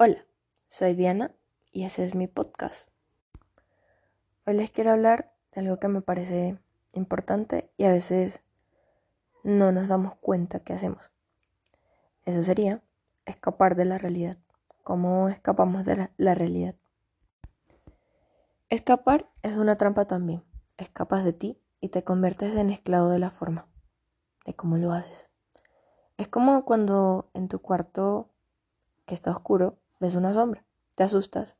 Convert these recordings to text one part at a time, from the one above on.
Hola, soy Diana y ese es mi podcast. Hoy les quiero hablar de algo que me parece importante y a veces no nos damos cuenta que hacemos. Eso sería escapar de la realidad. ¿Cómo escapamos de la, realidad? Escapar es una trampa también. Escapas de ti y te conviertes en esclavo de la forma, de cómo lo haces. Es como cuando en tu cuarto que está oscuro ves una sombra, te asustas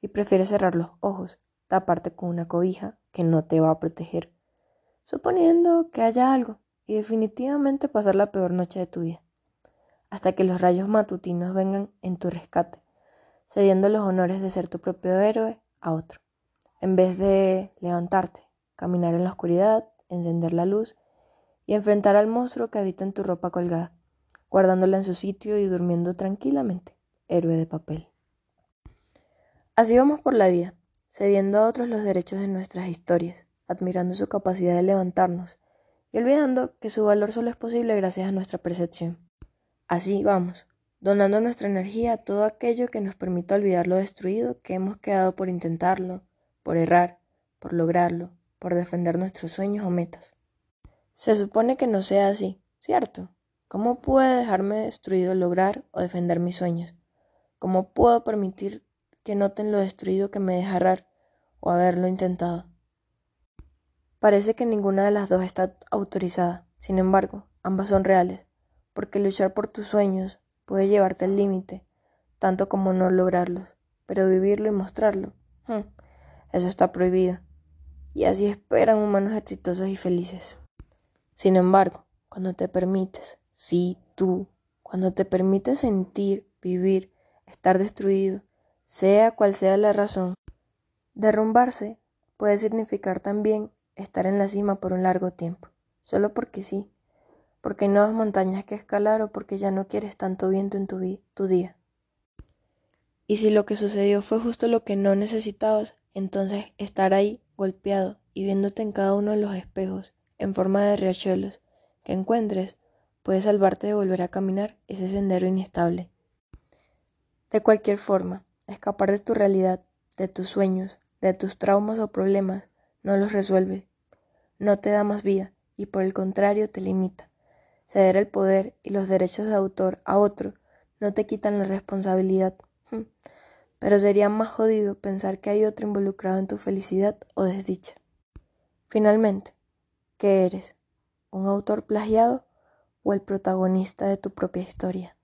y prefieres cerrar los ojos, taparte con una cobija que no te va a proteger, suponiendo que haya algo y definitivamente pasar la peor noche de tu vida, hasta que los rayos matutinos vengan en tu rescate, cediendo los honores de ser tu propio héroe a otro, en vez de levantarte, caminar en la oscuridad, encender la luz y enfrentar al monstruo que habita en tu ropa colgada, guardándola en su sitio y durmiendo tranquilamente héroe de papel. Así vamos por la vida, cediendo a otros los derechos de nuestras historias, admirando su capacidad de levantarnos y olvidando que su valor solo es posible gracias a nuestra percepción. Así vamos, donando nuestra energía a todo aquello que nos permita olvidar lo destruido que hemos quedado por intentarlo, por errar, por lograrlo, por defender nuestros sueños o metas. Se supone que no sea así, ¿cierto? ¿Cómo puede dejarme destruido lograr o defender mis sueños? ¿Cómo puedo permitir que noten lo destruido que me deja o haberlo intentado? Parece que ninguna de las dos está autorizada. Sin embargo, ambas son reales, porque luchar por tus sueños puede llevarte al límite, tanto como no lograrlos, pero vivirlo y mostrarlo, hmm, eso está prohibido. Y así esperan humanos exitosos y felices. Sin embargo, cuando te permites, sí, tú, cuando te permites sentir, vivir estar destruido, sea cual sea la razón. Derrumbarse puede significar también estar en la cima por un largo tiempo, solo porque sí, porque hay nuevas montañas que escalar o porque ya no quieres tanto viento en tu, tu día. Y si lo que sucedió fue justo lo que no necesitabas, entonces estar ahí golpeado y viéndote en cada uno de los espejos, en forma de riachuelos, que encuentres, puede salvarte de volver a caminar ese sendero inestable. De cualquier forma, escapar de tu realidad, de tus sueños, de tus traumas o problemas, no los resuelve, no te da más vida y por el contrario te limita. Ceder el poder y los derechos de autor a otro no te quitan la responsabilidad, hmm. pero sería más jodido pensar que hay otro involucrado en tu felicidad o desdicha. Finalmente, ¿qué eres? ¿Un autor plagiado o el protagonista de tu propia historia?